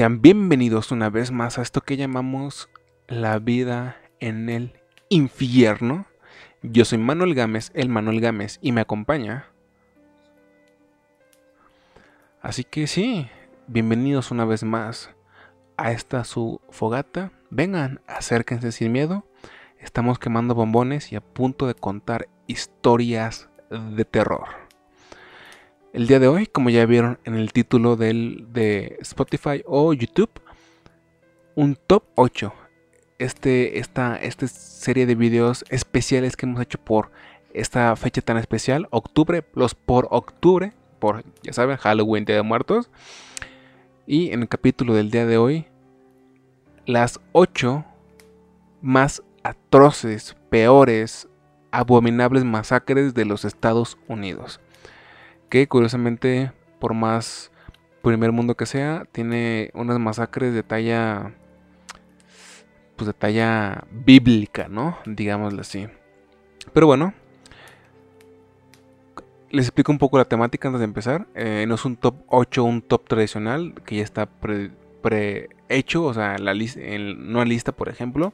Sean bienvenidos una vez más a esto que llamamos la vida en el infierno. Yo soy Manuel Gámez, el Manuel Gámez, y me acompaña. Así que sí, bienvenidos una vez más a esta su fogata. Vengan, acérquense sin miedo. Estamos quemando bombones y a punto de contar historias de terror. El día de hoy, como ya vieron en el título del, de Spotify o YouTube, un top 8. Este, esta, esta serie de videos especiales que hemos hecho por esta fecha tan especial, octubre, los por octubre, por, ya saben, Halloween, Día de Muertos. Y en el capítulo del día de hoy, las 8 más atroces, peores, abominables masacres de los Estados Unidos que curiosamente, por más primer mundo que sea, tiene unas masacres de talla, pues de talla bíblica, ¿no? Digámoslo así. Pero bueno, les explico un poco la temática antes de empezar. Eh, no es un top 8, un top tradicional que ya está prehecho, o sea, la lista, no lista, por ejemplo.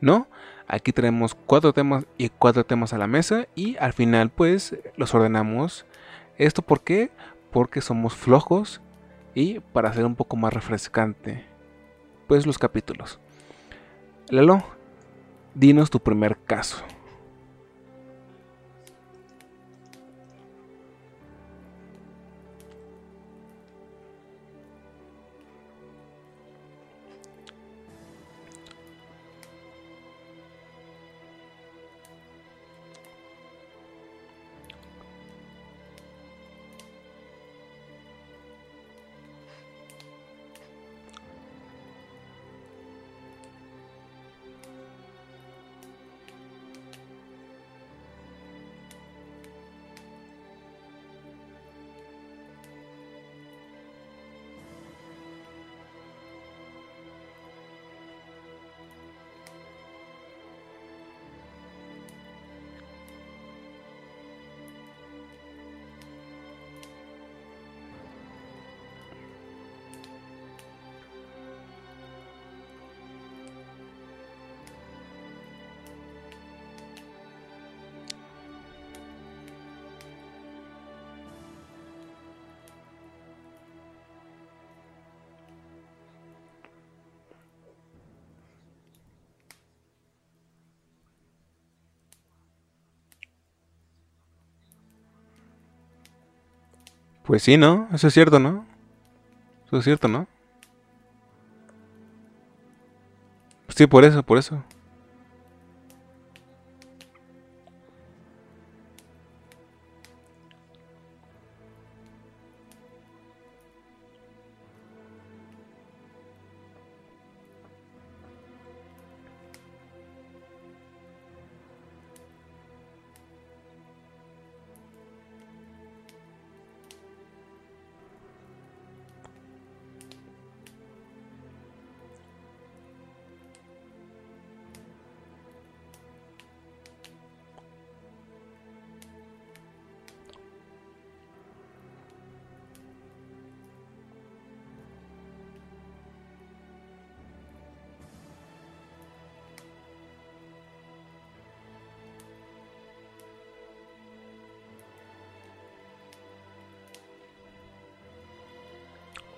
No, aquí tenemos cuatro temas y cuatro temas a la mesa y al final pues los ordenamos ¿Esto por qué? Porque somos flojos y para hacer un poco más refrescante, pues los capítulos. Lalo, dinos tu primer caso. Pues sí, ¿no? Eso es cierto, ¿no? Eso es cierto, ¿no? Sí, por eso, por eso.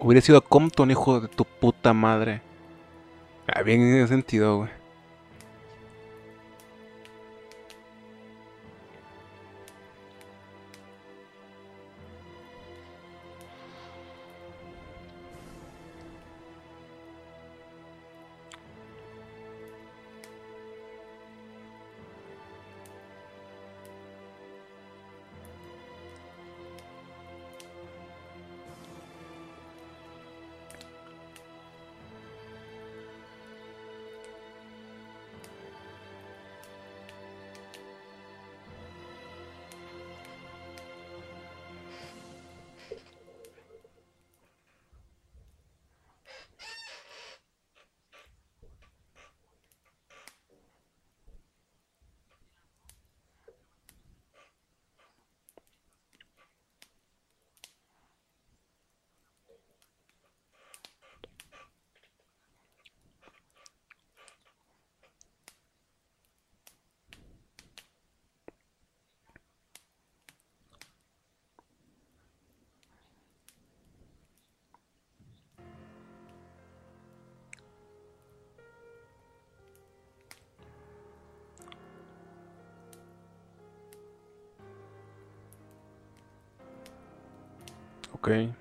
Hubiera sido Compton, hijo de tu puta madre. Ah, bien en ese sentido, güey. Ok.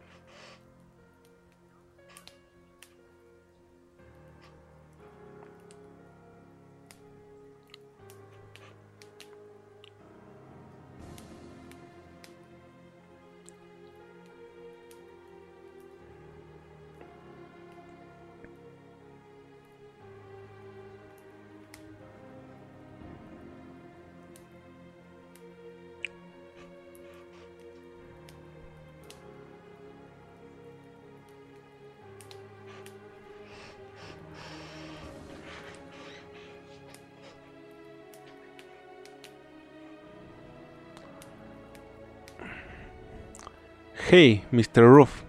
Hey, Mr. Roof.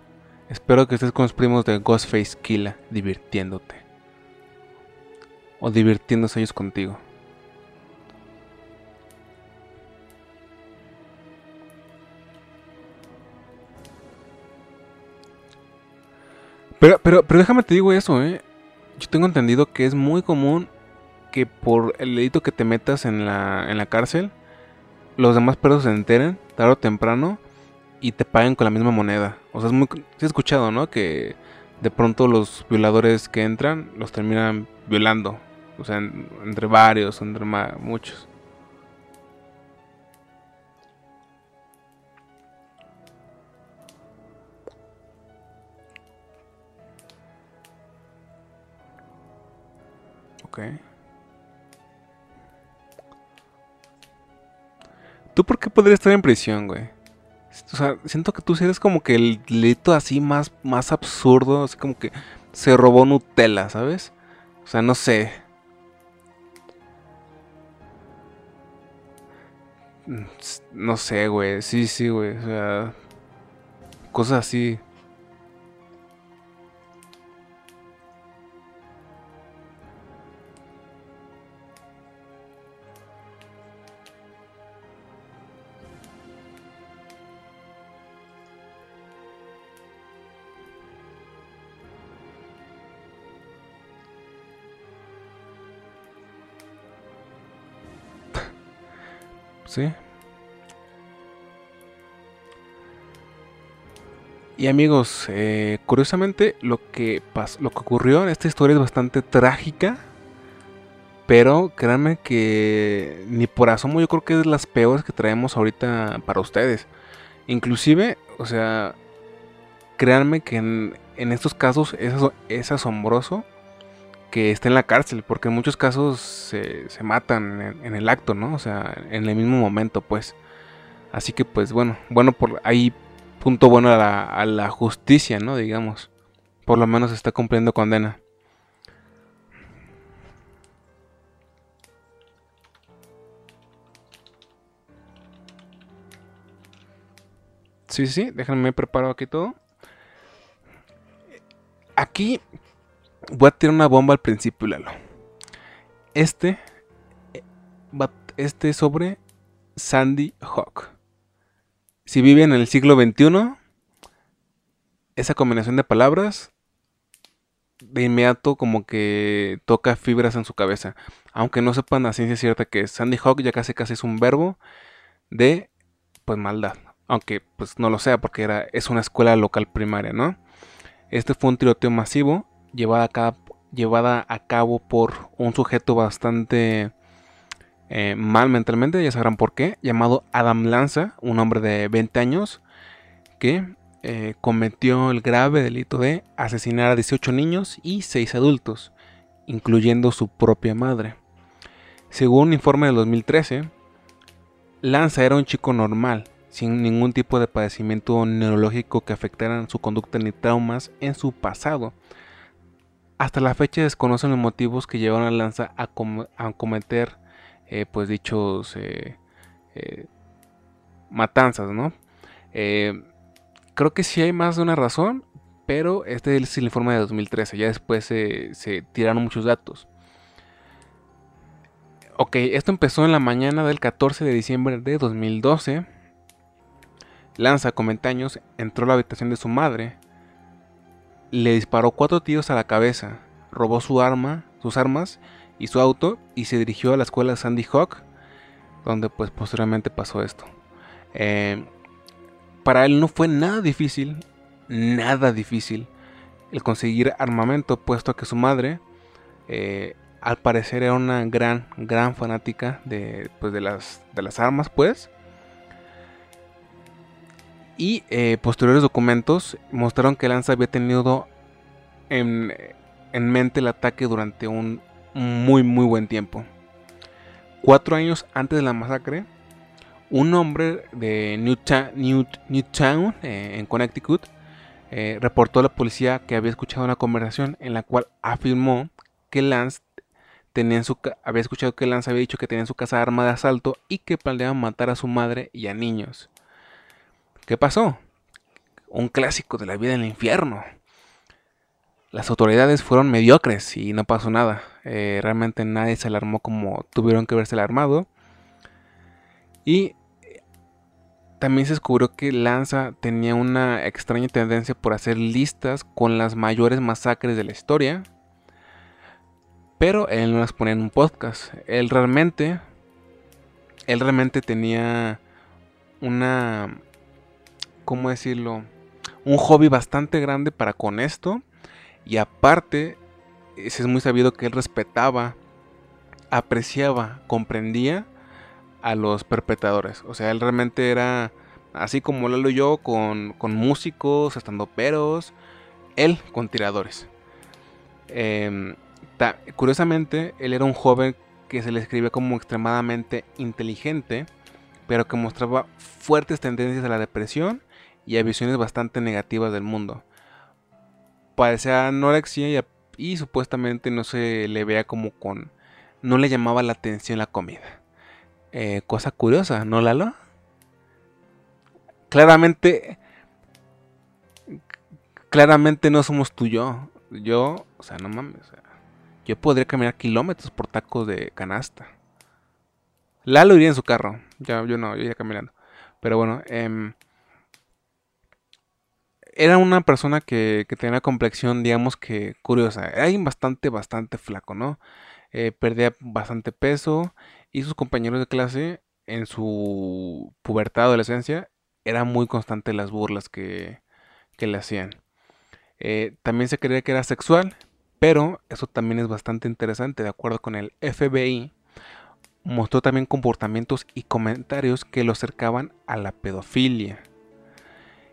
Espero que estés con los primos de Ghostface Killa divirtiéndote. O divirtiéndose ellos contigo. Pero, pero, pero déjame te digo eso, eh. Yo tengo entendido que es muy común que por el delito que te metas en la, en la cárcel, los demás perros se enteren, tarde o temprano, y te paguen con la misma moneda. O sea, es muy... he escuchado, ¿no? Que de pronto los violadores que entran los terminan violando. O sea, entre varios, entre muchos. Ok. ¿Tú por qué podrías estar en prisión, güey? O sea, siento que tú eres como que el delito así más, más absurdo, así como que se robó Nutella, ¿sabes? O sea, no sé. Mm, no sé, güey. Sí, sí, güey. O sea, cosas así. Sí. Y amigos, eh, curiosamente lo que, lo que ocurrió en esta historia es bastante trágica. Pero créanme que ni por asomo yo creo que es las peores que traemos ahorita para ustedes. Inclusive, o sea, créanme que en, estos casos es, es asombroso que esté en la cárcel, porque en muchos casos se, matan en, el acto, ¿no? O sea, en el mismo momento, pues. Así que, pues bueno, bueno, por ahí punto bueno a la, a la justicia, ¿no? Digamos. Por lo menos está cumpliendo condena. Sí, sí, déjenme preparar aquí todo. Aquí Voy a tirar una bomba al principio, Lalo. Este. Este es sobre Sandy Hawk. Si vive en el siglo XXI, esa combinación de palabras de inmediato como que toca fibras en su cabeza. Aunque no sepan a ciencia cierta que Sandy Hawk ya casi casi es un verbo de pues maldad. Aunque pues no lo sea porque era, es una escuela local primaria, ¿no? Este fue un tiroteo masivo llevada a cabo, por un sujeto bastante eh, mal mentalmente, ya sabrán por qué, llamado Adam Lanza, un hombre de 20 años, que eh, cometió el grave delito de asesinar a 18 niños y 6 adultos, incluyendo su propia madre. Según un informe del 2013, Lanza era un chico normal, sin ningún tipo de padecimiento neurológico que afectara su conducta ni traumas en su pasado. Hasta la fecha desconocen los motivos que llevaron a Lanza a, cometer eh, pues dichos eh, eh, matanzas, ¿no? creo que sí hay más de una razón, pero este es el informe de 2013, ya después se tiraron muchos datos. Ok, esto empezó en la mañana del 14 de diciembre de 2012. Lanza, con 20 años, entró a la habitación de su madre, le disparó cuatro tiros a la cabeza, robó su arma, sus armas y su auto y se dirigió a la escuela Sandy Hook, donde pues posteriormente pasó esto. Eh, para él no fue nada difícil, nada difícil el conseguir armamento, puesto que su madre, eh, al parecer era una gran, gran fanática de, pues, de, las, de las armas, pues. Y eh, posteriores documentos mostraron que Lanza había tenido en, en mente el ataque durante un muy, muy buen tiempo. Cuatro años antes de la masacre, un hombre de Newtown, eh, en Connecticut, eh, reportó a la policía que había escuchado una conversación en la cual afirmó que Lance tenía su había escuchado que Lance había dicho que tenía en su casa arma de asalto y que planeaba matar a su madre y a niños. ¿Qué pasó? Un clásico de la vida en el infierno. Las autoridades fueron mediocres y no pasó nada. Eh, realmente nadie se alarmó como tuvieron que verse alarmado. Y también se descubrió que Lanza tenía una extraña tendencia por hacer listas con las mayores masacres de la historia. Pero él no las ponía en un podcast. Él realmente. Él realmente tenía una. ¿Cómo decirlo? Un hobby bastante grande para con esto. Y aparte, es muy sabido que él respetaba, apreciaba, comprendía a los perpetradores. O sea, él realmente era así como Lalo y yo, con, con músicos, estando peros, él con tiradores. Em, curiosamente, él era un joven que se le escribía como extremadamente inteligente, pero que mostraba fuertes tendencias a la depresión y a visiones bastante negativas del mundo. Parecía anorexia y, supuestamente no se le veía como con... no le llamaba la atención la comida. Eh, cosa curiosa, ¿no, Lalo? Claramente, claramente no somos tú y yo. Yo, o sea, no mames. yo podría caminar kilómetros por tacos de canasta. Lalo iría en su carro. Ya, yo no, yo iría caminando. Pero bueno, em, era una persona que, que, tenía una complexión, digamos que curiosa. Era bastante, bastante flaco, ¿no? Eh, perdía bastante peso y sus compañeros de clase en su pubertad, adolescencia, era muy constante las burlas que, le hacían. Eh, también se creía que era sexual, pero eso también es bastante interesante. De acuerdo con el FBI, mostró también comportamientos y comentarios que lo acercaban a la pedofilia.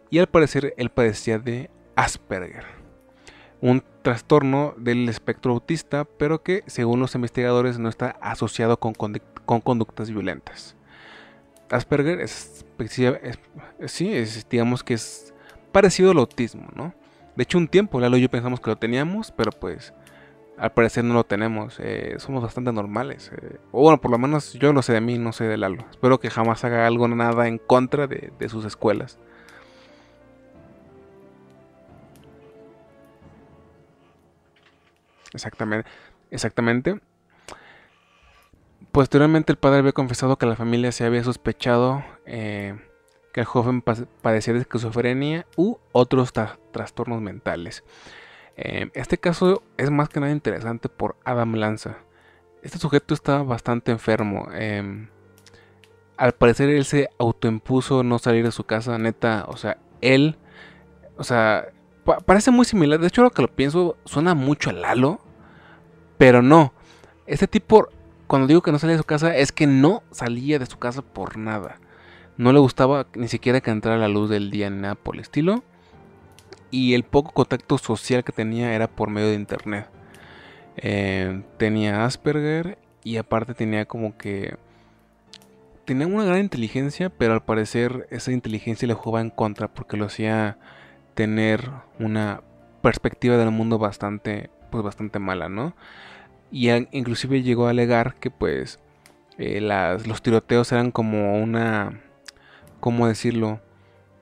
Y al parecer él padecía de Asperger, un trastorno del espectro autista, pero que según los investigadores no está asociado con, con conductas violentas. Asperger es, sí, digamos que es parecido al autismo, ¿no? De hecho, un tiempo Lalo y yo pensamos que lo teníamos, pero pues al parecer no lo tenemos. Eh, somos bastante normales. Eh, o bueno, por lo menos yo lo sé de mí, no sé de Lalo. Espero que jamás haga algo, nada en contra de sus escuelas. Exactamente. Exactamente. Posteriormente el padre había confesado que la familia se había sospechado eh, que el joven padecía de esquizofrenia u otros trastornos mentales. Eh, este caso es más que nada interesante por Adam Lanza. Este sujeto estaba bastante enfermo. Em, al parecer él se autoimpuso no salir de su casa, neta. O sea, él, o sea, parece muy similar. De hecho, lo que lo pienso suena mucho a Lalo, pero no. Este tipo cuando digo que no salía de su casa, es que no salía de su casa por nada. No le gustaba ni siquiera que entrara la luz del día ni nada por el estilo. Y el poco contacto social que tenía era por medio de internet. Eh, tenía Asperger y aparte tenía como que... Tenía una gran inteligencia, pero al parecer esa inteligencia le jugaba en contra porque lo hacía tener una perspectiva del mundo bastante, pues bastante mala, ¿no? y inclusive llegó a alegar que pues eh, los tiroteos eran como una, ¿cómo decirlo?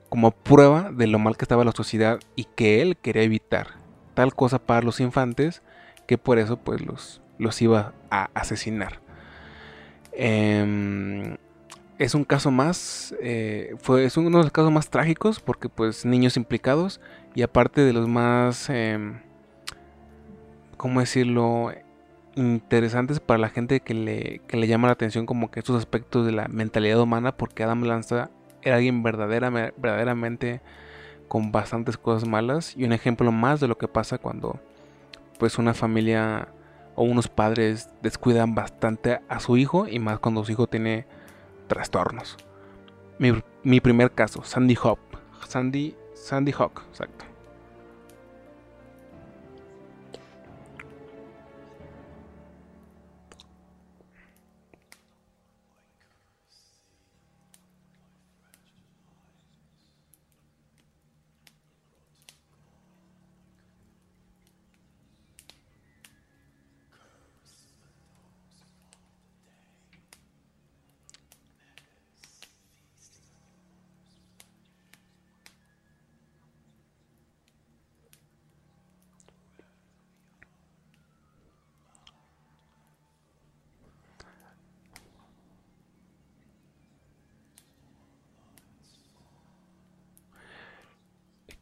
Como prueba de lo mal que estaba la sociedad y que él quería evitar tal cosa para los infantes que por eso pues los, los iba a asesinar. Em, es un caso más, eh, fue, es uno de los casos más trágicos porque pues niños implicados y aparte de los más, eh, ¿cómo decirlo? interesantes para la gente que le, le llama la atención como que estos aspectos de la mentalidad humana porque Adam Lanza era alguien verdaderamente con bastantes cosas malas y un ejemplo más de lo que pasa cuando pues una familia o unos padres descuidan bastante a su hijo y más cuando su hijo tiene trastornos. Mi, mi primer caso, Sandy Hawk. Sandy, Sandy Hawk, exacto.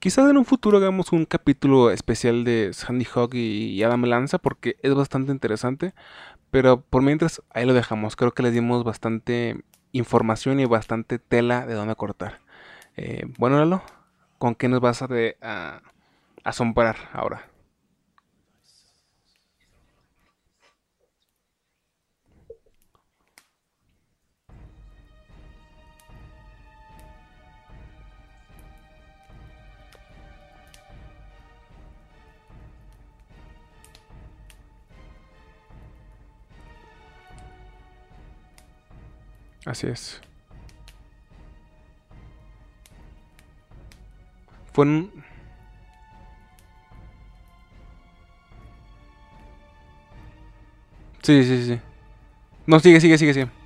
Quizás en un futuro hagamos un capítulo especial de Sandy Hawk y Adam Lanza porque es bastante interesante. Pero por mientras ahí lo dejamos. Creo que les dimos bastante información y bastante tela de dónde cortar. Eh, bueno, Lalo, ¿con qué nos vas a, a asombrar ahora? Así es. Fue un... Sí, sí, sí. No, sigue, sigue, sigue, sigue.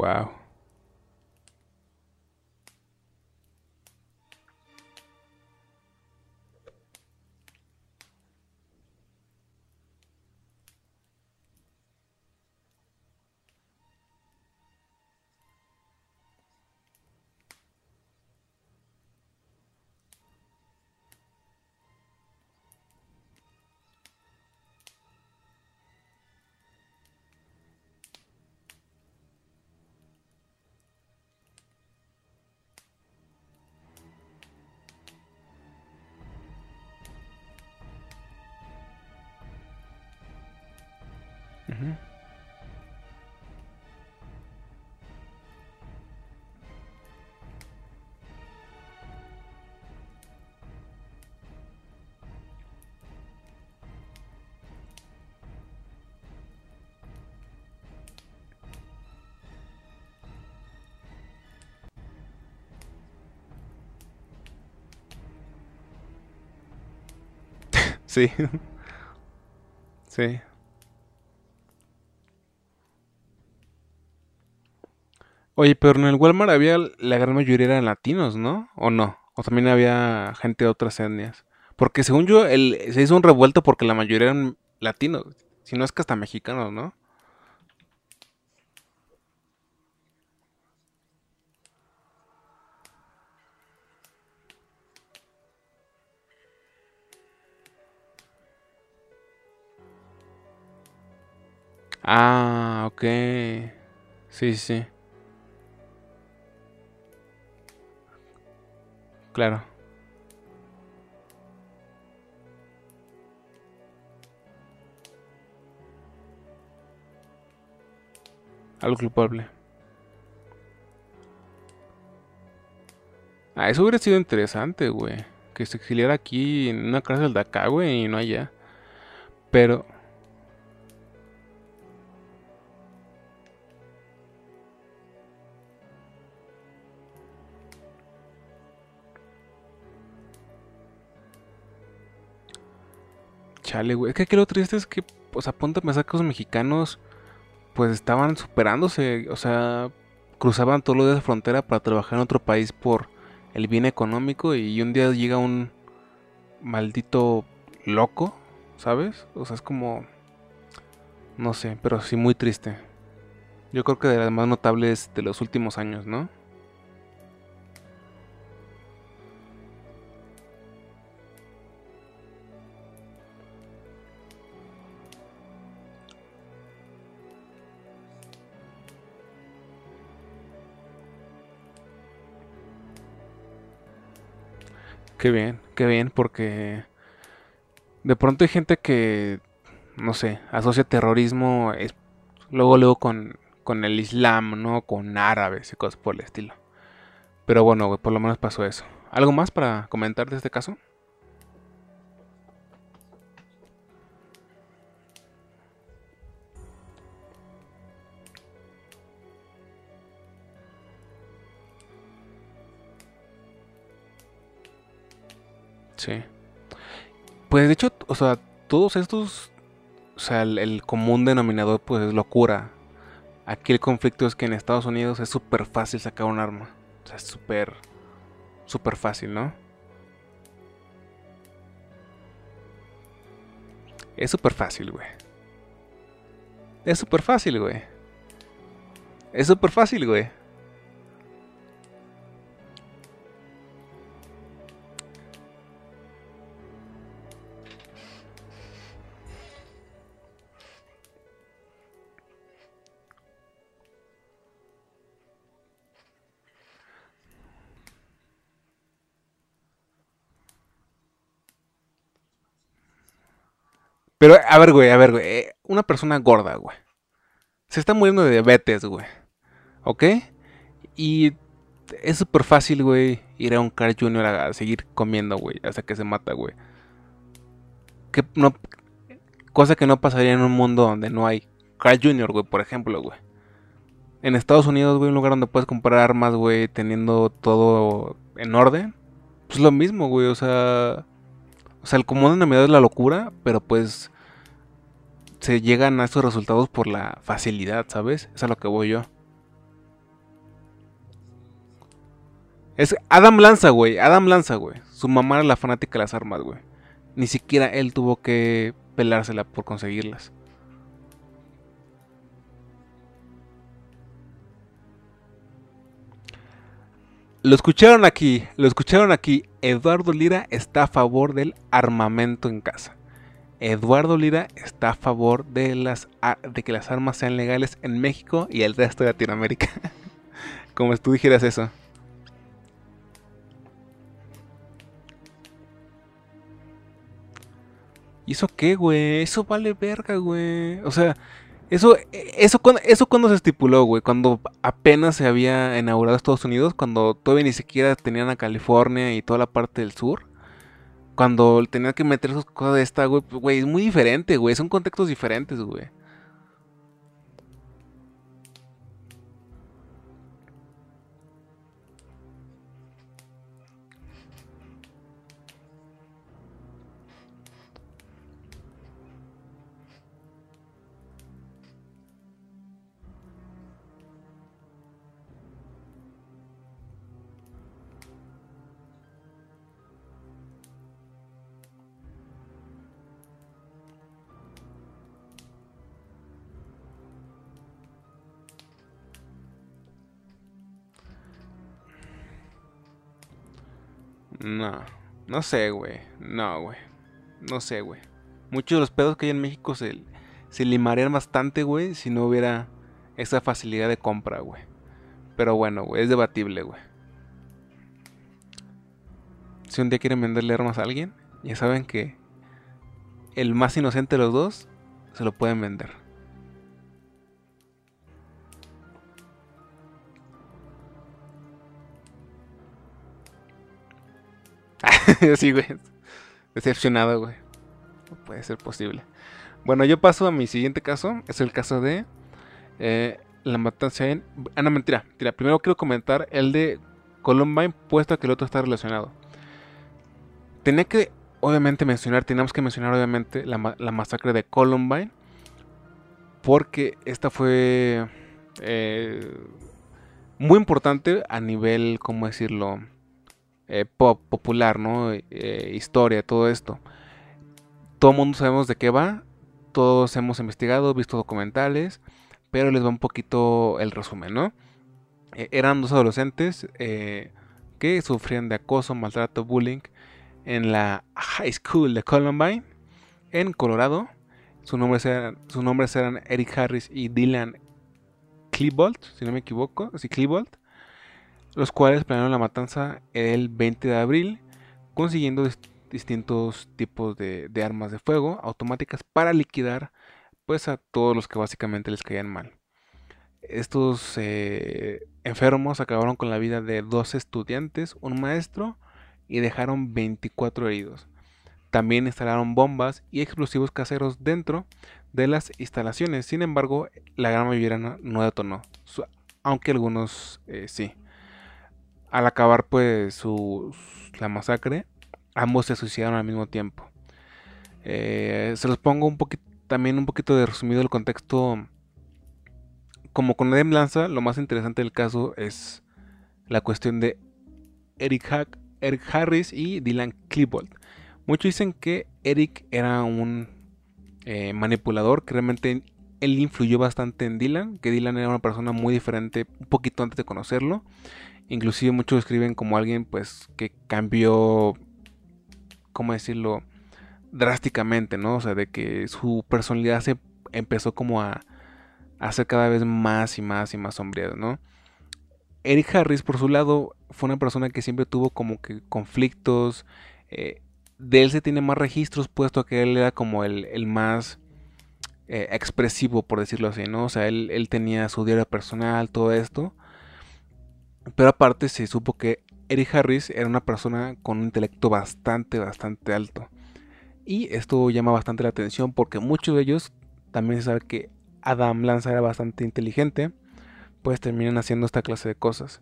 Wow. Sí. Sí. Oye, pero en el Walmart había la gran mayoría eran latinos, ¿no? ¿O no? O también había gente de otras etnias. Porque según yo, el, se hizo un revuelto porque la mayoría eran latinos. Si no es que hasta mexicanos, ¿no? Ah, ok. Sí, sí. Claro. Algo culpable. Ah, eso hubiera sido interesante, güey. Que se exiliara aquí en una cárcel de acá, güey, y no allá. Pero Chale, güey. Es que aquí lo triste es que, pues, apunta me que los mexicanos, pues, estaban superándose. O sea, cruzaban todo lo de la frontera para trabajar en otro país por el bien económico y un día llega un maldito loco, ¿sabes? O sea, es como... No sé, pero sí muy triste. Yo creo que de las más notables de los últimos años, ¿no? Qué bien, qué bien, porque de pronto hay gente que, no sé, asocia terrorismo es, luego luego con, con el Islam, ¿no? Con árabes y cosas por el estilo. Pero bueno, por lo menos pasó eso. ¿Algo más para comentar de este caso? Sí. Pues de hecho, o sea, todos estos, o sea, el, común denominador pues es locura. Aquí el conflicto es que en Estados Unidos es súper fácil sacar un arma. O sea, es súper, súper fácil, ¿no? Es súper fácil, güey. Es súper fácil, güey. Es súper fácil, güey. Pero, a ver, güey, a ver, güey. Eh, una persona gorda, güey. Se está muriendo de diabetes, güey. ¿Ok? Y es súper fácil, güey, ir a un Carl Jr. a seguir comiendo, güey, hasta que se mata, güey. Que no, cosa que no pasaría en un mundo donde no hay Carl Jr., güey, por ejemplo, güey. En Estados Unidos, güey, un lugar donde puedes comprar armas, güey, teniendo todo en orden. Pues lo mismo, güey, o sea... O sea, el común denominador es la locura, pero pues se llegan a estos resultados por la facilidad, ¿sabes? Es a lo que voy yo. Es Adam Lanza, güey. Adam Lanza, güey. Su mamá era la fanática de las armas, güey. Ni siquiera él tuvo que pelársela por conseguirlas. Lo escucharon aquí, lo escucharon aquí. Eduardo Lira está a favor del armamento en casa. Eduardo Lira está a favor de, las, de que las armas sean legales en México y el resto de Latinoamérica. Como si tú dijeras eso. ¿Y eso qué, güey? Eso vale verga, güey. O sea, eso, eso, eso cuando se estipuló, güey, cuando apenas se había inaugurado Estados Unidos, cuando todavía ni siquiera tenían a California y toda la parte del sur. Cuando tenían que meter sus cosas de esta, güey, pues, güey, es muy diferente, güey, son contextos diferentes, güey. No, no sé, güey. No, güey. No sé, güey. Muchos de los pedos que hay en México se, se limarían bastante, güey, si no hubiera esa facilidad de compra, güey. Pero bueno, güey, es debatible, güey. Si un día quieren venderle armas a alguien, ya saben que el más inocente de los dos se lo pueden vender. sí, güey. Decepcionado, güey. No puede ser posible. Bueno, yo paso a mi siguiente caso. Es el caso de eh, la matanza en... Ah, no, mentira, mentira. Primero quiero comentar el de Columbine, puesto que el otro está relacionado. Tenía que, obviamente, mencionar, teníamos que mencionar, obviamente, la, la masacre de Columbine. Porque esta fue eh, muy importante a nivel, ¿cómo decirlo? Eh, pop, popular, ¿no? Eh, historia, todo esto. Todo el mundo sabemos de qué va. Todos hemos investigado, visto documentales. Pero les va un poquito el resumen, ¿no? eran dos adolescentes que sufrían de acoso, maltrato, bullying en la High School de Columbine, en Colorado. Sus nombres eran, sus nombres eran Eric Harris y Dylan Klebold, si no me equivoco, sí, Klebold, los cuales planearon la matanza el 20 de abril, consiguiendo distintos tipos de, armas de fuego automáticas para liquidar pues a todos los que básicamente les caían mal. Estos eh, enfermos acabaron con la vida de dos estudiantes, un maestro y dejaron 24 heridos. También instalaron bombas y explosivos caseros dentro de las instalaciones. Sin embargo, la gran mayoría no, detonó, aunque algunos eh, sí. Al acabar pues su, la masacre, ambos se suicidaron al mismo tiempo. Eh, se los pongo un poquito, también un poquito de resumido el contexto. Como con Edem Lanza, lo más interesante del caso es la cuestión de Eric, Eric Harris y Dylan Klebold. Muchos dicen que Eric era un eh, manipulador, que realmente él influyó bastante en Dylan, que Dylan era una persona muy diferente un poquito antes de conocerlo. Inclusive muchos escriben como alguien pues que cambió, ¿cómo decirlo? drásticamente, ¿no? O sea, de que su personalidad se empezó como a, a ser cada vez más y más y más sombría, ¿no? Eric Harris, por su lado, fue una persona que siempre tuvo como que conflictos, eh, de él se tiene más registros, puesto que él era como el, más eh, expresivo, por decirlo así, ¿no? O sea, él, tenía su diario personal, todo esto. Pero aparte se supo que Eric Harris era una persona con un intelecto bastante, bastante alto. Y esto llama bastante la atención porque muchos de ellos también se sabe que Adam Lanza era bastante inteligente, pues terminan haciendo esta clase de cosas.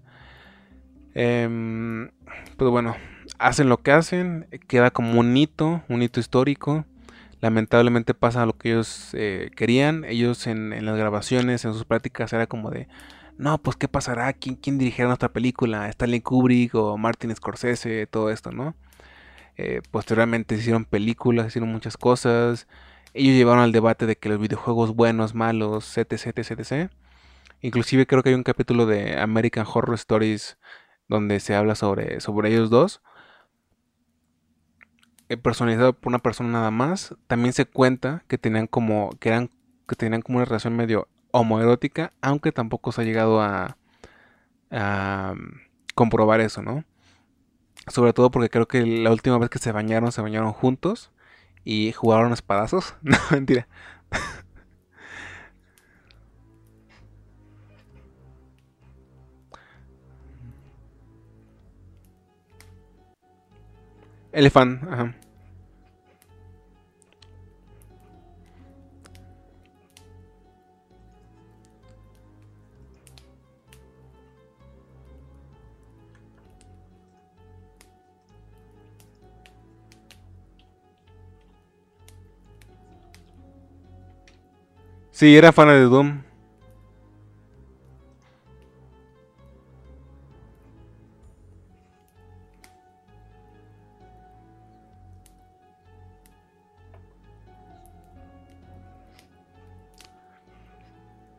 Eh, pues bueno, hacen lo que hacen, queda como un hito, un hito histórico. Lamentablemente pasa lo que ellos eh, querían. Ellos en, las grabaciones, en sus prácticas, era como de, no, pues qué pasará, quién, quién dirigirá nuestra película, Stanley Kubrick o Martin Scorsese, todo esto, ¿no? Eh, posteriormente se hicieron películas, hicieron muchas cosas. Ellos llevaron al debate de que los videojuegos buenos, malos, etc, etc, etc. Inclusive creo que hay un capítulo de American Horror Stories donde se habla sobre, sobre ellos dos. Eh, personalizado por una persona nada más. También se cuenta que tenían como, que eran, que tenían como una relación medio homoerótica, aunque tampoco se ha llegado a, a comprobar eso, ¿no? Sobre todo porque creo que la última vez que se bañaron, se bañaron juntos y jugaron espadazos. No, mentira. Elefant, ajá. Sí, era fan de Doom.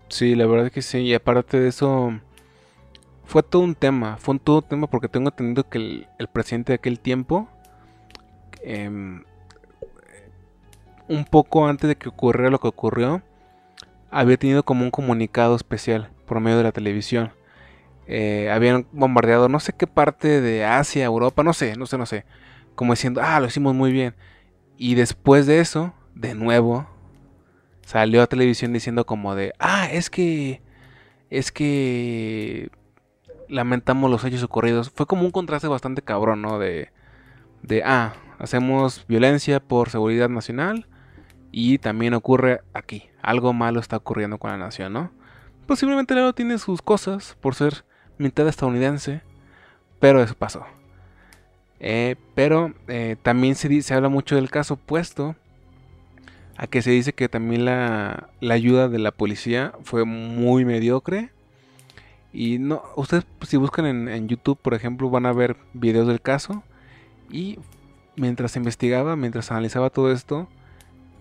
Sí, la verdad es que sí. Y aparte de eso, fue todo un tema. Fue todo un tema porque tengo entendido que el, presidente de aquel tiempo, em, un poco antes de que ocurriera lo que ocurrió, había tenido como un comunicado especial por medio de la televisión. Eh, habían bombardeado no sé qué parte de Asia, Europa, no sé, no sé, no sé. Como diciendo, ah, lo hicimos muy bien. Y después de eso, de nuevo, salió a televisión diciendo como de, ah, es que, es que lamentamos los hechos ocurridos. Fue como un contraste bastante cabrón, ¿no? De, de, ah, hacemos violencia por seguridad nacional y también ocurre aquí. Algo malo está ocurriendo con la nación, ¿no? Posiblemente Lalo tiene sus cosas por ser mitad estadounidense, pero eso pasó. Eh, pero eh, también se, se, habla mucho del caso opuesto a que se dice que también la, la ayuda de la policía fue muy mediocre. Y no, ustedes si buscan en, en, YouTube, por ejemplo, van a ver videos del caso. Y mientras investigaba, mientras analizaba todo esto,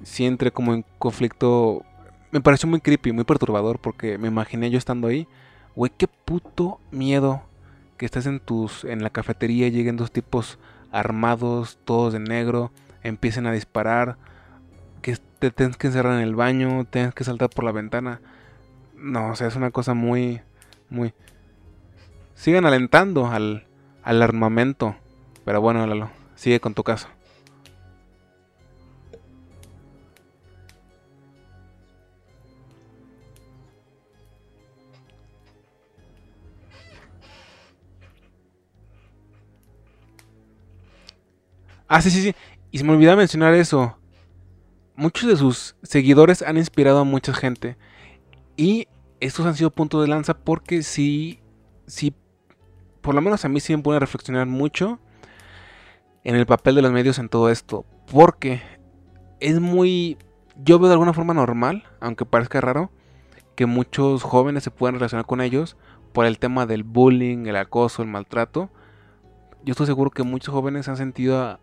sí entré como en conflicto. Me pareció muy creepy, muy perturbador, porque me imaginé yo estando ahí. Güey, qué puto miedo que estés en tus en la cafetería lleguen dos tipos armados, todos de negro, empiecen a disparar, que te tienes que encerrar en el baño, tienes que saltar por la ventana. No, o sea, es una cosa muy muy sigan alentando al al armamento. Pero bueno, Lalo, sigue con tu caso. Ah, sí, sí, sí. Y se me olvidaba mencionar eso. Muchos de sus seguidores han inspirado a mucha gente. Y estos han sido puntos de lanza porque sí, sí, por lo menos a mí sí me pone a reflexionar mucho en el papel de los medios en todo esto. Porque es muy, yo veo de alguna forma normal, aunque parezca raro, que muchos jóvenes se puedan relacionar con ellos por el tema del bullying, el acoso, el maltrato. Yo estoy seguro que muchos jóvenes han sentido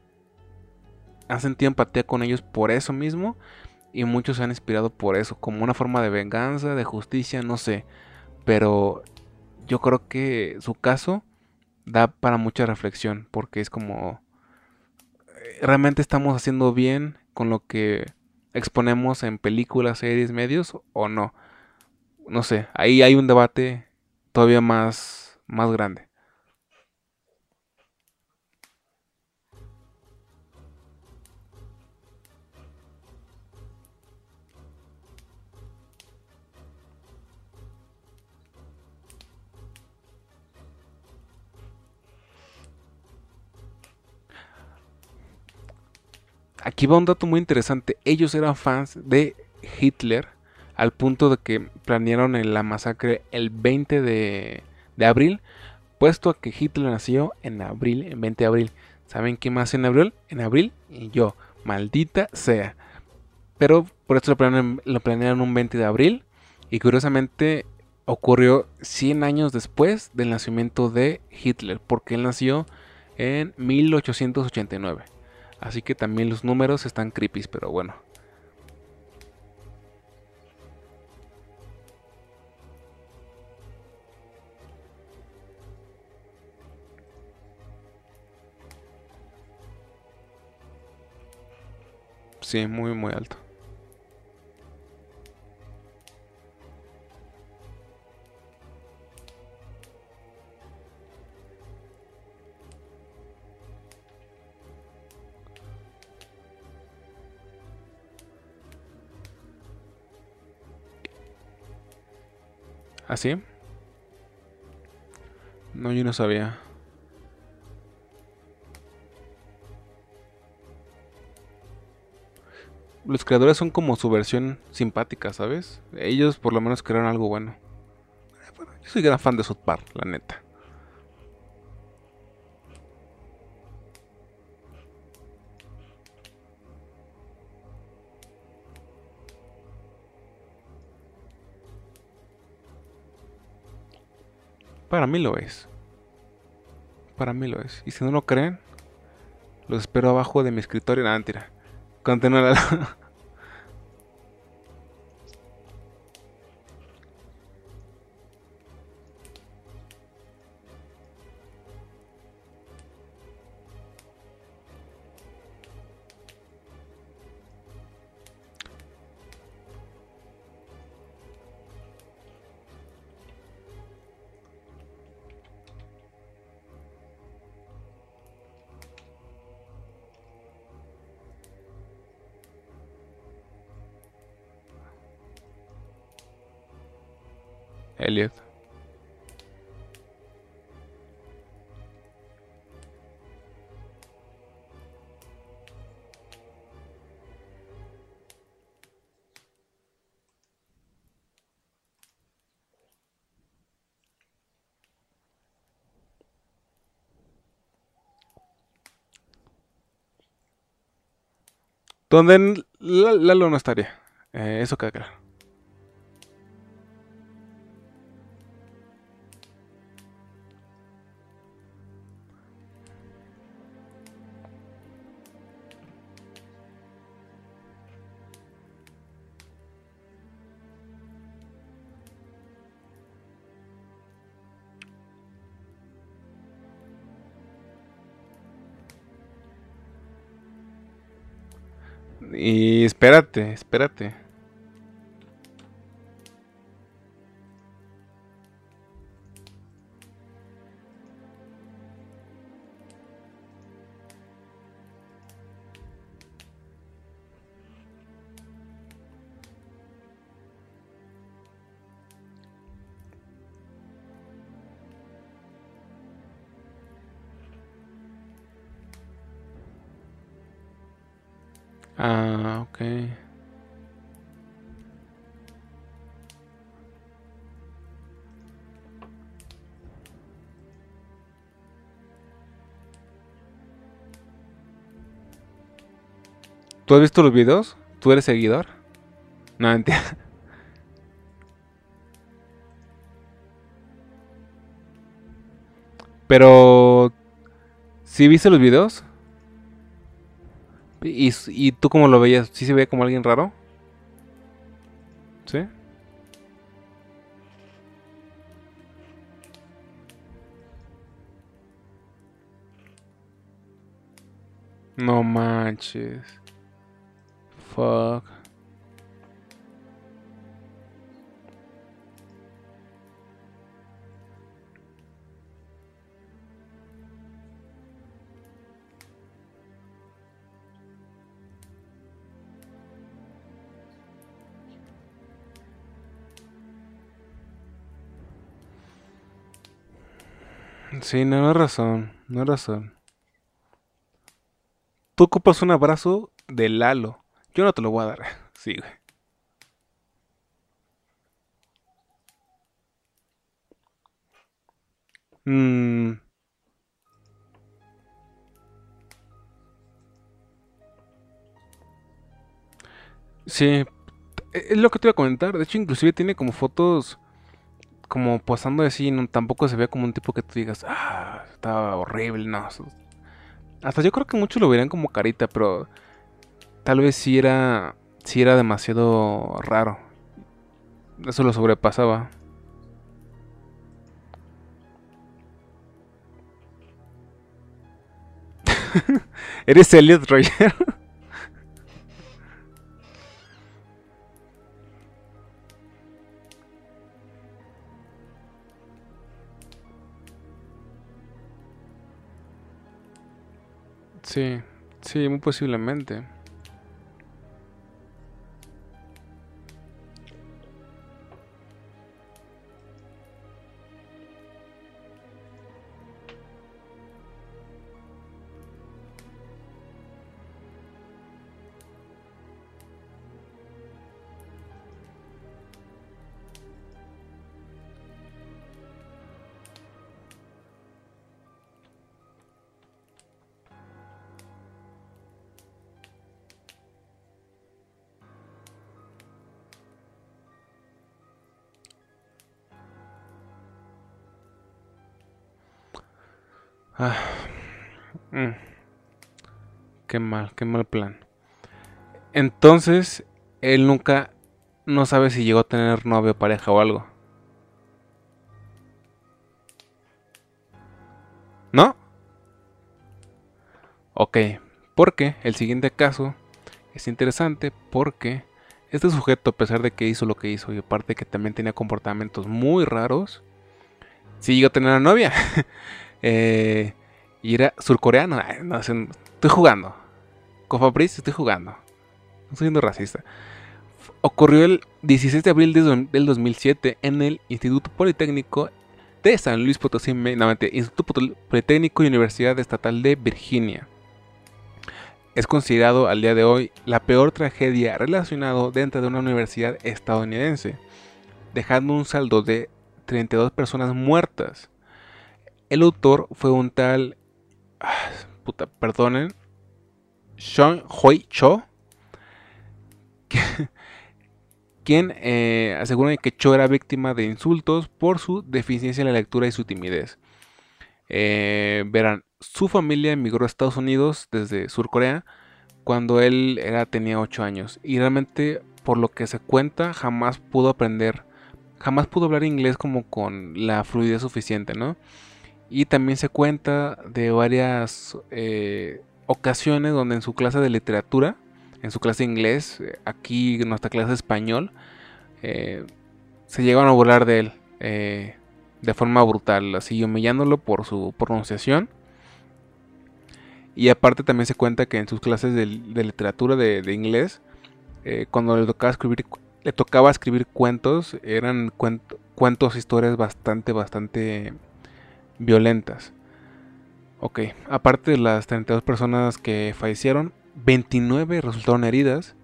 han sentido empatía con ellos por eso mismo y muchos se han inspirado por eso, como una forma de venganza, de justicia, no sé. Pero yo creo que su caso da para mucha reflexión, porque es como, eh, ¿realmente estamos haciendo bien con lo que exponemos en películas, series, medios o no? No sé, ahí hay un debate todavía más, más grande. Aquí va un dato muy interesante. Ellos eran fans de Hitler al punto de que planearon la masacre el 20 de, abril, puesto que Hitler nació en abril, en 20 de abril. ¿Saben qué más en abril? En abril y yo, maldita sea. Pero por eso lo planearon, lo planearon un 20 de abril y curiosamente ocurrió 100 años después del nacimiento de Hitler, porque él nació en 1889. Así que también los números están creepy, pero bueno. Sí, muy, muy alto. ¿Así? ¿Ah, no, yo no sabía. Los creadores son como su versión simpática, ¿sabes? Ellos por lo menos crearon algo bueno. bueno yo soy gran fan de South Park, la neta. Para mí lo es. Para mí lo es. Y si no lo creen, los espero abajo de mi escritorio. Nada, mentira. Continúa la... Donde Lalo no estaría. Eh, eso queda claro. Y espérate, espérate. ¿Tú has visto los videos? ¿Tú eres seguidor? No, entiendo. Pero... ¿Sí viste los videos? ¿Y, tú cómo lo veías? ¿Sí se veía como alguien raro? ¿Sí? No manches. Fuck. Sí, no, hay razón, no hay razón. Tú ocupas un abrazo de Lalo. Yo no te lo voy a dar. Sí, güey. Mm. Sí, es lo que te iba a comentar. De hecho, inclusive tiene como fotos como pasando así, no, tampoco se ve como un tipo que tú digas, ah, está horrible, no. Hasta yo creo que muchos lo verían como carita, pero tal vez sí era, sí era demasiado raro. Eso lo sobrepasaba. ¿Eres Elliot Roger? Sí, sí, muy posiblemente. Ah, mm. Qué mal, qué mal plan. Entonces, él nunca, no sabe si llegó a tener novio, pareja o algo. ¿No? Ok, porque el siguiente caso es interesante porque este sujeto, a pesar de que hizo lo que hizo y aparte que también tenía comportamientos muy raros, sí llegó a tener una novia. Eh, y era surcoreano. no, estoy jugando. Con Fabrice estoy jugando. No estoy siendo racista. Ocurrió el 16 de abril del 2007 en el Instituto Politécnico de San Luis Potosí, Instituto Politécnico y Universidad Estatal de Virginia. Es considerado al día de hoy la peor tragedia relacionada dentro de una universidad estadounidense, dejando un saldo de 32 personas muertas el autor fue un tal. Ah, puta, perdonen. Sean Hui Cho, quien eh, que Cho era víctima de insultos por su deficiencia en la lectura y su timidez. Eh, verán, su familia emigró a Estados Unidos desde Sur Corea cuando él tenía 8 años y realmente por lo que se cuenta jamás pudo aprender, jamás pudo hablar inglés como con la fluidez suficiente, ¿no? Y también se cuenta de varias eh, ocasiones donde en su clase de literatura, en su clase de inglés, eh, aquí en nuestra clase de español, eh, se llegaron a burlar de él de forma brutal, así humillándolo por su pronunciación. Y aparte también se cuenta que en sus clases de, literatura de, inglés, cuando le tocaba escribir, le tocaba escribir cuentos, eran cuentos, historias bastante, bastante violentas. Ok, aparte de las 32 personas que fallecieron, 29 resultaron heridas.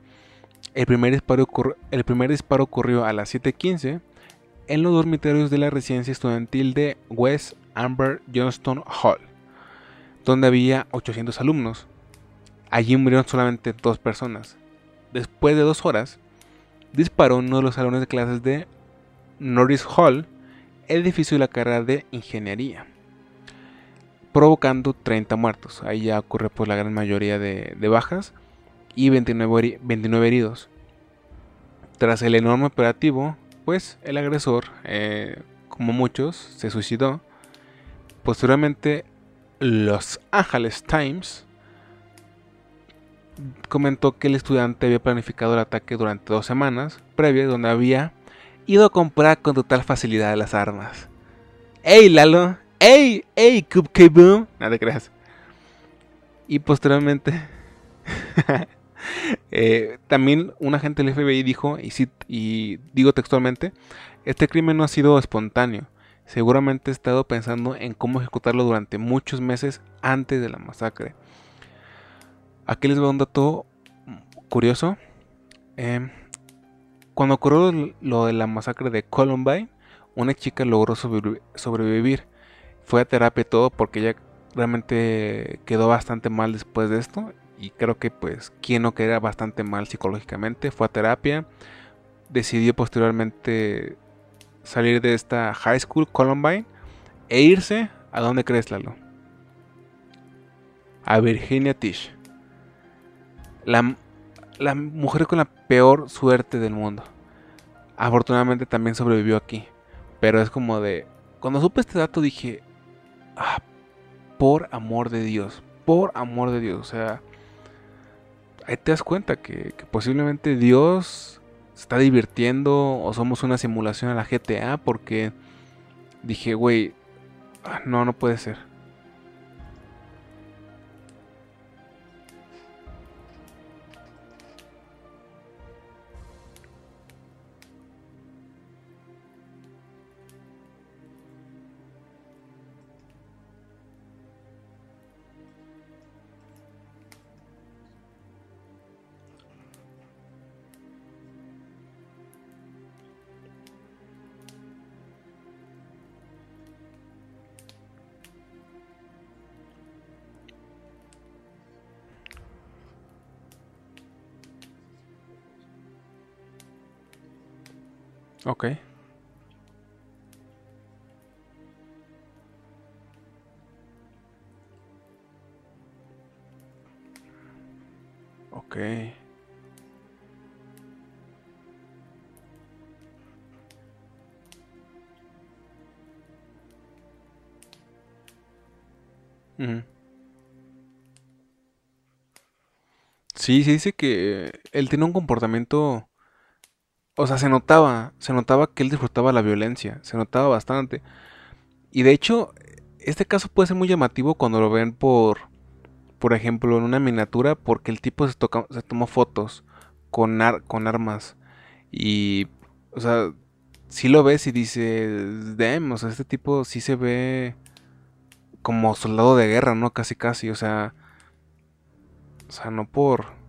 El primer disparo, el primer disparo ocurrió a las 7.15 en los dormitorios de la residencia estudiantil de West Amber Johnston Hall, donde había 800 alumnos. Allí murieron solamente dos personas. Después de dos horas, disparó uno de los salones de clases de Norris Hall, edificio de la carrera de ingeniería, provocando 30 muertos. Ahí ya ocurre por la gran mayoría de, bajas y 29, 29, heridos. Tras el enorme operativo, pues el agresor, eh, como muchos, se suicidó. Posteriormente, Los Angeles Times comentó que el estudiante había planificado el ataque durante dos semanas previas, donde había ido a comprar con total facilidad las armas. ¡Ey, Lalo! ¡Ey! ¡Ey, Cupcake Boom! Nada creas. Y posteriormente, eh, también un agente del FBI dijo, y, y digo textualmente, este crimen no ha sido espontáneo. Seguramente he estado pensando en cómo ejecutarlo durante muchos meses antes de la masacre. Aquí les voy a un dato curioso. Eh, cuando ocurrió lo de la masacre de Columbine, una chica logró sobrevivir. Fue a terapia y todo porque ella realmente quedó bastante mal después de esto. Y creo que pues quien no quedara bastante mal psicológicamente fue a terapia. Decidió posteriormente salir de esta high school Columbine e irse a donde crees Lalo. A Virginia Tish. La, la mujer con la peor suerte del mundo. Afortunadamente también sobrevivió aquí. Pero es como de... Cuando supe este dato dije... Ah, por amor de Dios. Por amor de Dios. O sea... Ahí te das cuenta que, posiblemente Dios se está divirtiendo o somos una simulación a la GTA porque dije, güey, ah, no, no puede ser. Ok. Ok. Sí, se dice que él tiene un comportamiento o sea, se notaba, se notaba que él disfrutaba la violencia, se notaba bastante. Y de hecho, este caso puede ser muy llamativo cuando lo ven por, por ejemplo, en una miniatura, porque el tipo se, toca, se tomó fotos con, con armas. Y, o sea, si lo ves y dices, damn, o sea, este tipo sí se ve como soldado de guerra, ¿no? Casi, casi, o sea, o sea, no por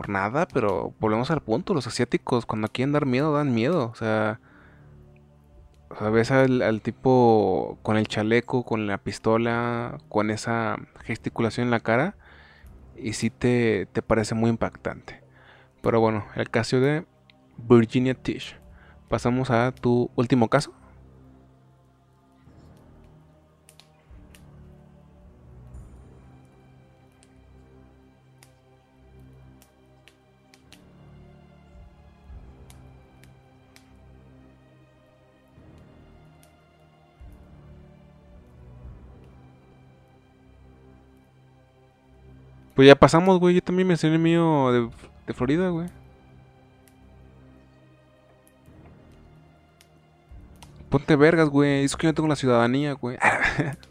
por nada, pero volvemos al punto. Los asiáticos, cuando quieren dar miedo, dan miedo. O sea, ves al, tipo con el chaleco, con la pistola, con esa gesticulación en la cara, y sí te, te parece muy impactante. Pero bueno, el caso de Virginia Tish. Pasamos a tu último caso. Pues ya pasamos, güey. Yo también mencioné el mío de, de Florida, güey. Ponte vergas, güey. Es que yo no tengo la ciudadanía, güey.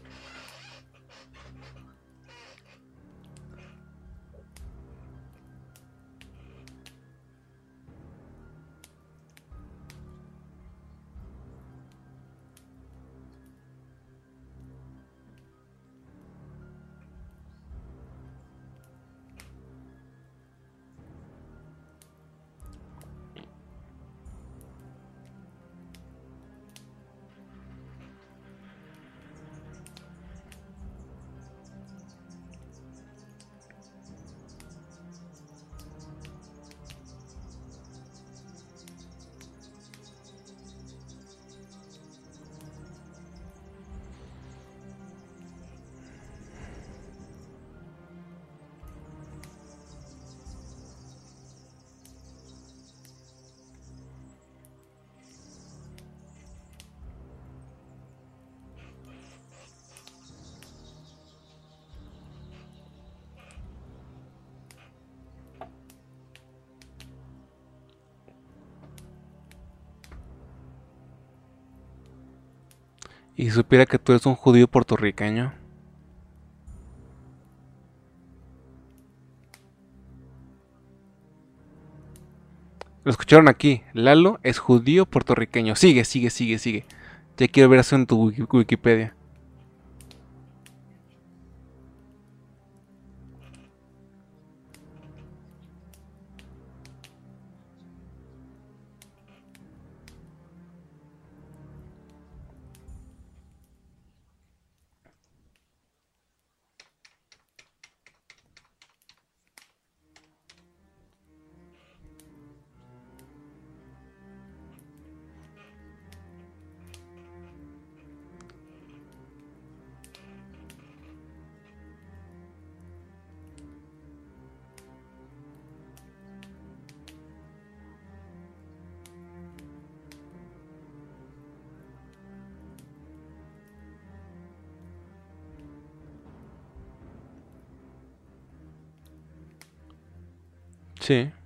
y supiera que tú eres un judío puertorriqueño. Lo escucharon aquí. Lalo es judío puertorriqueño. Sigue, sigue, sigue, sigue. Ya quiero ver eso en tu Wikipedia. Sí. Ok.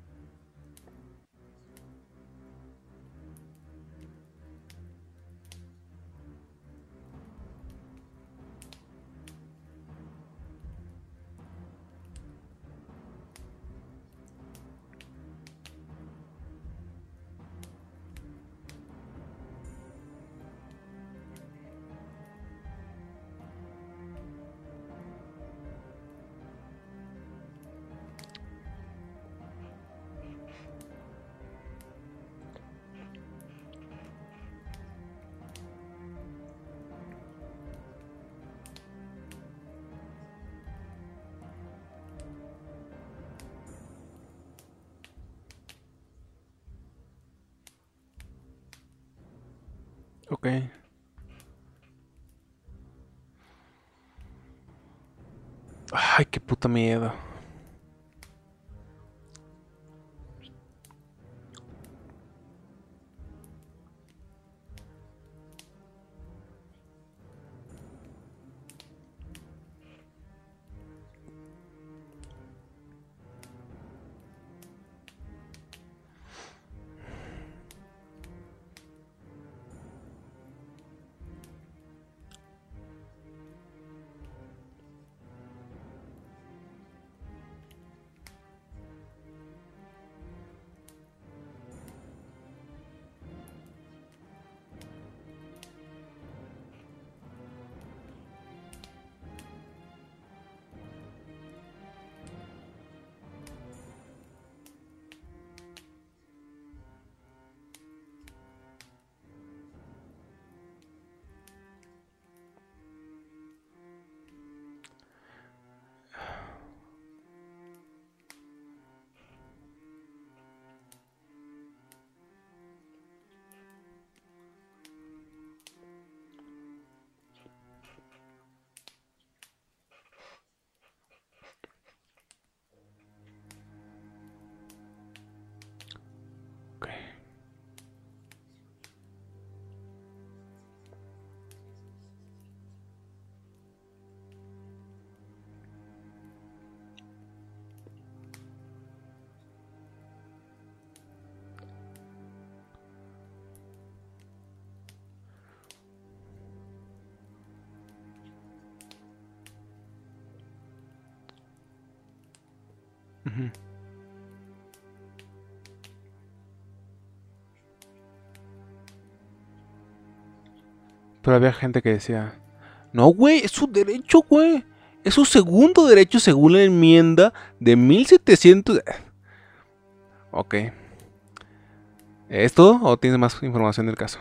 Puta miedo. Pero había gente que decía, no, güey, es su derecho, güey. Es su segundo derecho según la enmienda de 1700... Ok. ¿Es todo o tienes más información del caso?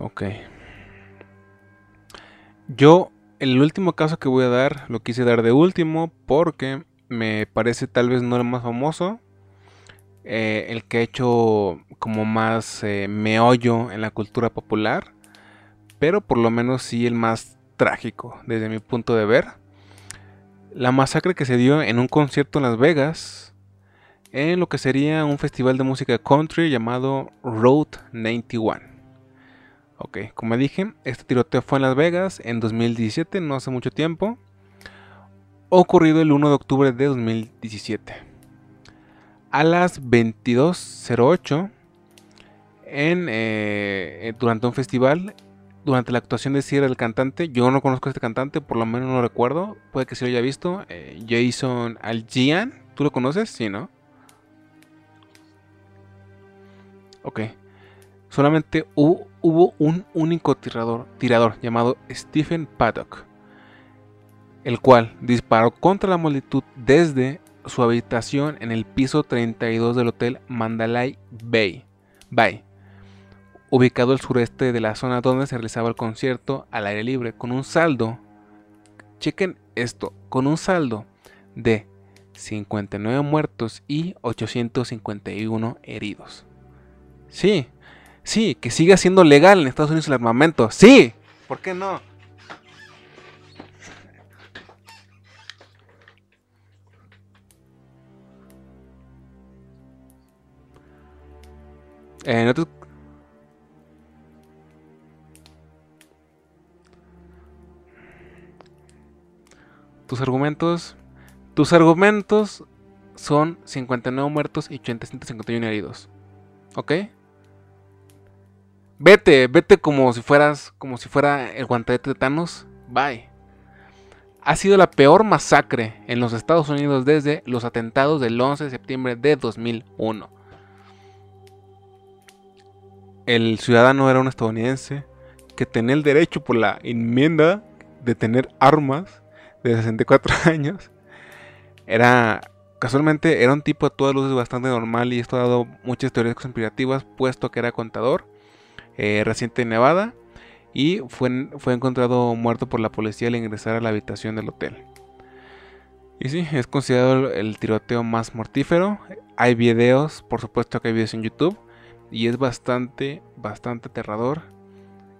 Ok. Yo, el último caso que voy a dar, lo quise dar de último porque me parece tal vez no el más famoso. eh, el que ha hecho como más eh, meollo en la cultura popular. Pero por lo menos sí el más trágico desde mi punto de ver. La masacre que se dio en un concierto en Las Vegas. En lo que sería un festival de música country llamado Road 91. Ok, como dije, este tiroteo fue en Las Vegas en 2017, no hace mucho tiempo. Ocurrido el 1 de octubre de 2017. A las 22.08, en, eh, durante un festival, durante la actuación de cierre del cantante, yo no conozco a este cantante, por lo menos no lo recuerdo, puede que sí lo haya visto, eh, Jason Algian, ¿tú lo conoces? Sí, ¿no? Ok. Solamente hubo, hubo un único tirador, llamado Stephen Paddock, el cual disparó contra la multitud desde su habitación en el piso 32 del hotel Mandalay Bay, Bay, ubicado al sureste de la zona donde se realizaba el concierto al aire libre, con un saldo, chequen esto, con un saldo de 59 muertos y 851 heridos. Sí, sí, que siga siendo legal en Estados Unidos el armamento. Sí, ¿por qué no? Eh, no te- Tus argumentos. Tus argumentos son 59 muertos y 851 heridos. ¿Ok? Vete, vete como si fueras, como si fuera el guantelete de Thanos. Bye. Ha sido la peor masacre en los Estados Unidos desde los atentados del 11 de septiembre de 2001. El ciudadano era un estadounidense que tenía el derecho por la enmienda de tener armas de 64 años. Era casualmente era un tipo a todas luces bastante normal y esto ha dado muchas teorías conspirativas, puesto que era contador eh, reciente en Nevada y fue, fue encontrado muerto por la policía al ingresar a la habitación del hotel. Y sí, es considerado el, tiroteo más mortífero. Hay videos, por supuesto que hay videos en YouTube y es bastante, bastante aterrador.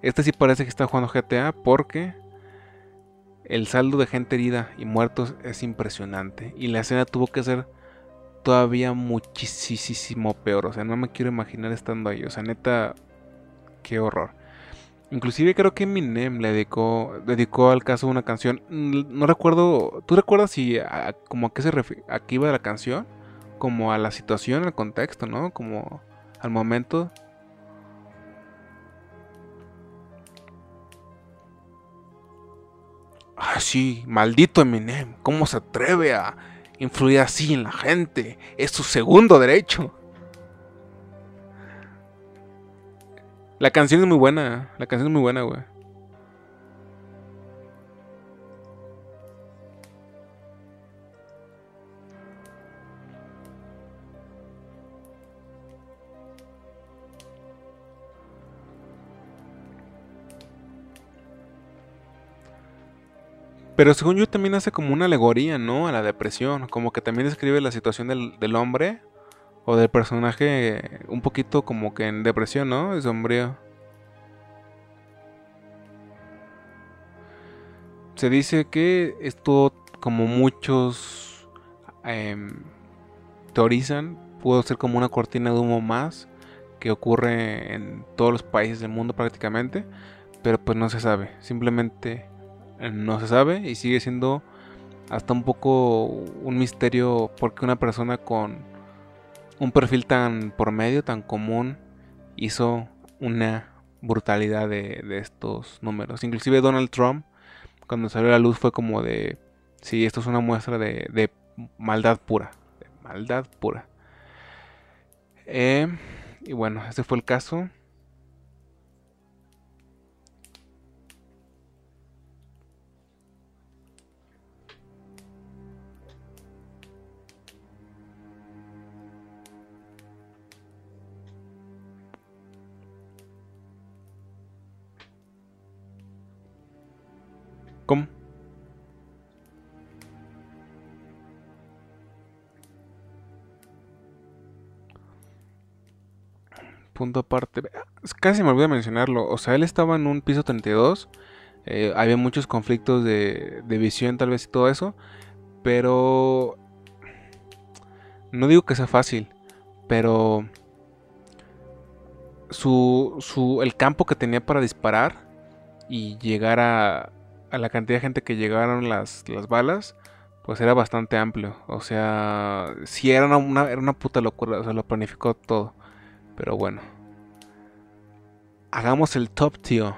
Este sí parece que está jugando GTA porque el saldo de gente herida y muertos es impresionante. Y la escena tuvo que ser todavía muchísimo peor. O sea, no me quiero imaginar estando ahí. O sea, neta, qué horror. Inclusive creo que Eminem le dedicó, dedicó al caso una canción. Mm, No recuerdo, ¿tú recuerdas si a, como a qué se refiere, a qué iba la canción? Como a la situación, al contexto, ¿no? Como al momento. Ah, sí, maldito Eminem, ¿cómo se atreve a influir así en la gente? Es su segundo derecho. La canción es muy buena, la canción es muy buena, güey. Pero según yo también hace como una alegoría, ¿no? A la depresión. Como que también describe la situación del, del hombre o del personaje un poquito como que en depresión, ¿no? Es sombrío. Se dice que esto, como muchos em, teorizan, pudo ser como una cortina de humo más que ocurre en todos los países del mundo prácticamente, pero pues no se sabe. Simplemente no se sabe y sigue siendo hasta un poco un misterio porque una persona con un perfil tan por medio, tan común, hizo una brutalidad de, estos números. Inclusive Donald Trump, cuando salió a la luz, fue como de, sí, esto es una muestra de, maldad pura, de maldad pura. Eh, y bueno, ese fue el caso. Punto aparte. Casi me olvidé mencionarlo. O sea, él estaba en un piso 32. Eh, había muchos conflictos de, de visión tal vez y todo eso. Pero... No digo que sea fácil. Pero... Su, su, el campo que tenía para disparar y llegar a, a la cantidad de gente que llegaron las, las balas, pues era bastante amplio. O sea, sí era una, era una puta locura, o sea, lo planificó todo. Pero bueno. Hagamos el top, tío.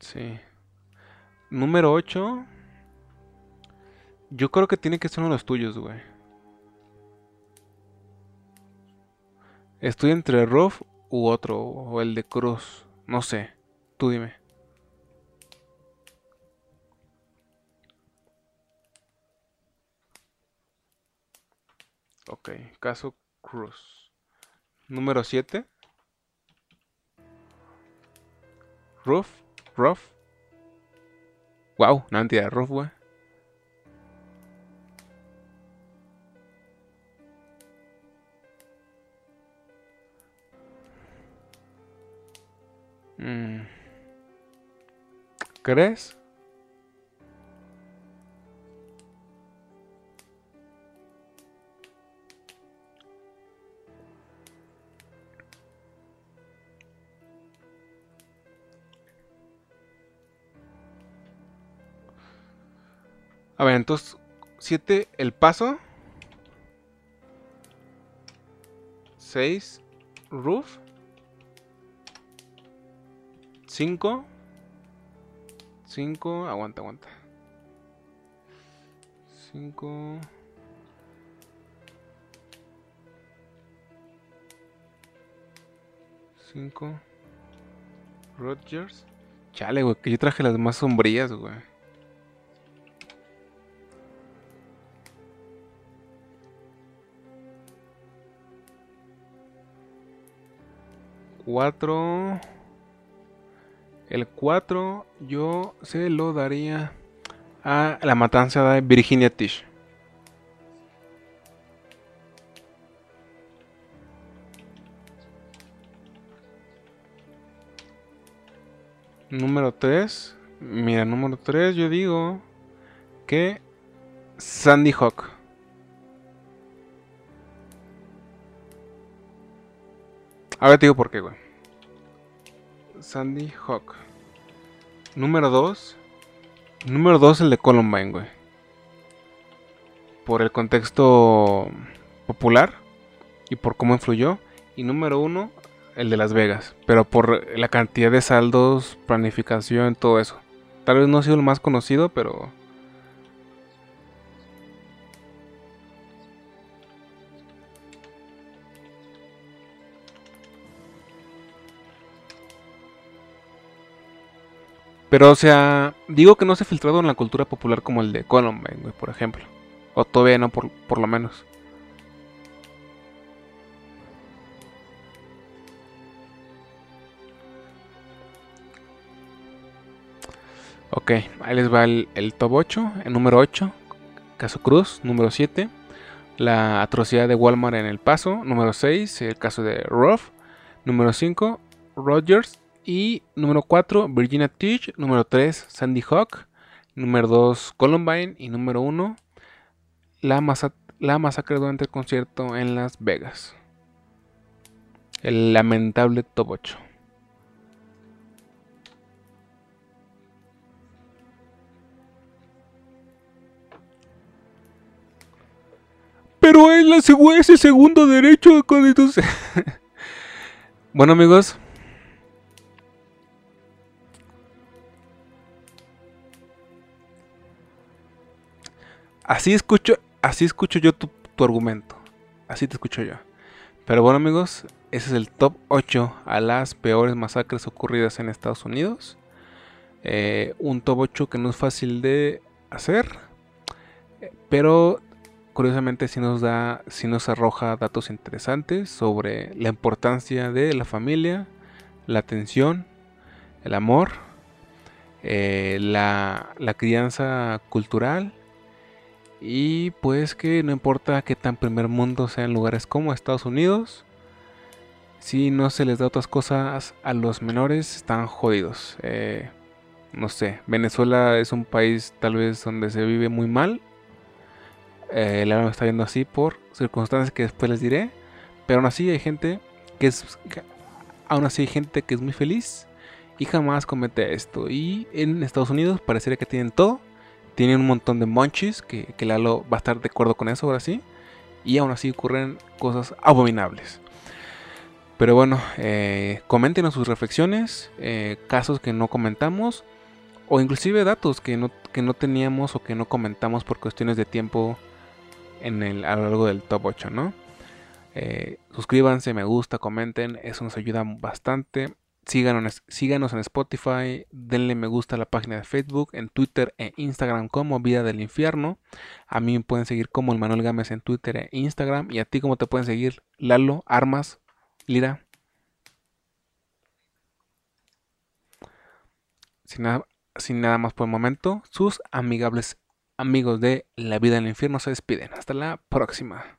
Sí. Número 8. Yo creo que tiene que ser uno de los tuyos, güey. Estoy entre Ruff u otro, o el de Cruz. No sé. Tú dime. Ok, caso Cruz. Número 7. Ruff, Ruff. Wow, una entidad de rough, güey. Mm. ¿Crees? A ver, entonces, 7, el paso. 6, roof. 5. 5, aguanta, aguanta. 5. Cinco. Rogers. Chale, güey, que yo traje las más sombrías, güey. 4. El 4 yo se lo daría a la matanza de Virginia Tish. Número 3. Mira, número 3 yo digo que Sandy Hawk. Ahora te digo por qué, güey. Sandy Hawk. Número 2. Número 2 el de Columbine, güey. Por el contexto popular y por cómo influyó. Y número 1, el de Las Vegas. Pero por la cantidad de saldos, planificación, todo eso. Tal vez no ha sido el más conocido, pero Pero, o sea, digo que no se ha filtrado en la cultura popular como el de Columbine, por ejemplo. O todavía no, por, por lo menos. Ok, ahí les va el, el top 8. El número 8, caso Cruz. Número 7, la atrocidad de Walmart en El Paso. Número 6, el caso de Ruff. Número 5, Rogers y número 4, Virginia Teach. Número 3, Sandy Hawk. Número 2, Columbine. Y número 1, la, la masacre durante el concierto en Las Vegas. El lamentable top 8. Pero es la ese segundo derecho de constitución. bueno amigos. Así escucho, así escucho yo tu, argumento. Así te escucho yo. Pero bueno amigos, ese es el top 8 a las peores masacres ocurridas en Estados Unidos. Eh, un top 8 que no es fácil de hacer. Pero curiosamente sí nos da, sí nos arroja datos interesantes sobre la importancia de la familia, la atención, el amor, eh, la, la crianza cultural y pues que no importa que tan primer mundo sean lugares como Estados Unidos, si no se les da otras cosas a los menores, están jodidos. Eh, no sé, Venezuela es un país tal vez donde se vive muy mal eh, el me está viendo así por circunstancias que después les diré. Pero aún así hay gente que es. aún así hay gente que es muy feliz y jamás comete esto. Y en Estados Unidos parecería que tienen todo. Tienen un montón de monchis, que, que Lalo va a estar de acuerdo con eso ahora sí. Y aún así ocurren cosas abominables. Pero bueno, eh, sus reflexiones, eh, casos que no comentamos, o inclusive datos que no, que no teníamos o que no comentamos por cuestiones de tiempo en el, a lo largo del top 8, ¿no? Eh, suscríbanse, me gusta, comenten, eso nos ayuda bastante. Síganos, síganos en Spotify, denle me gusta a la página de Facebook, en Twitter e Instagram como Vida del Infierno. A mí me pueden seguir como el Manuel Gámez en Twitter e Instagram. Y a ti, ¿cómo te pueden seguir? Lalo, Armas, Lira. Sin nada, sin nada más por el momento, sus amigables amigos de La Vida en el Infierno se despiden. Hasta la próxima.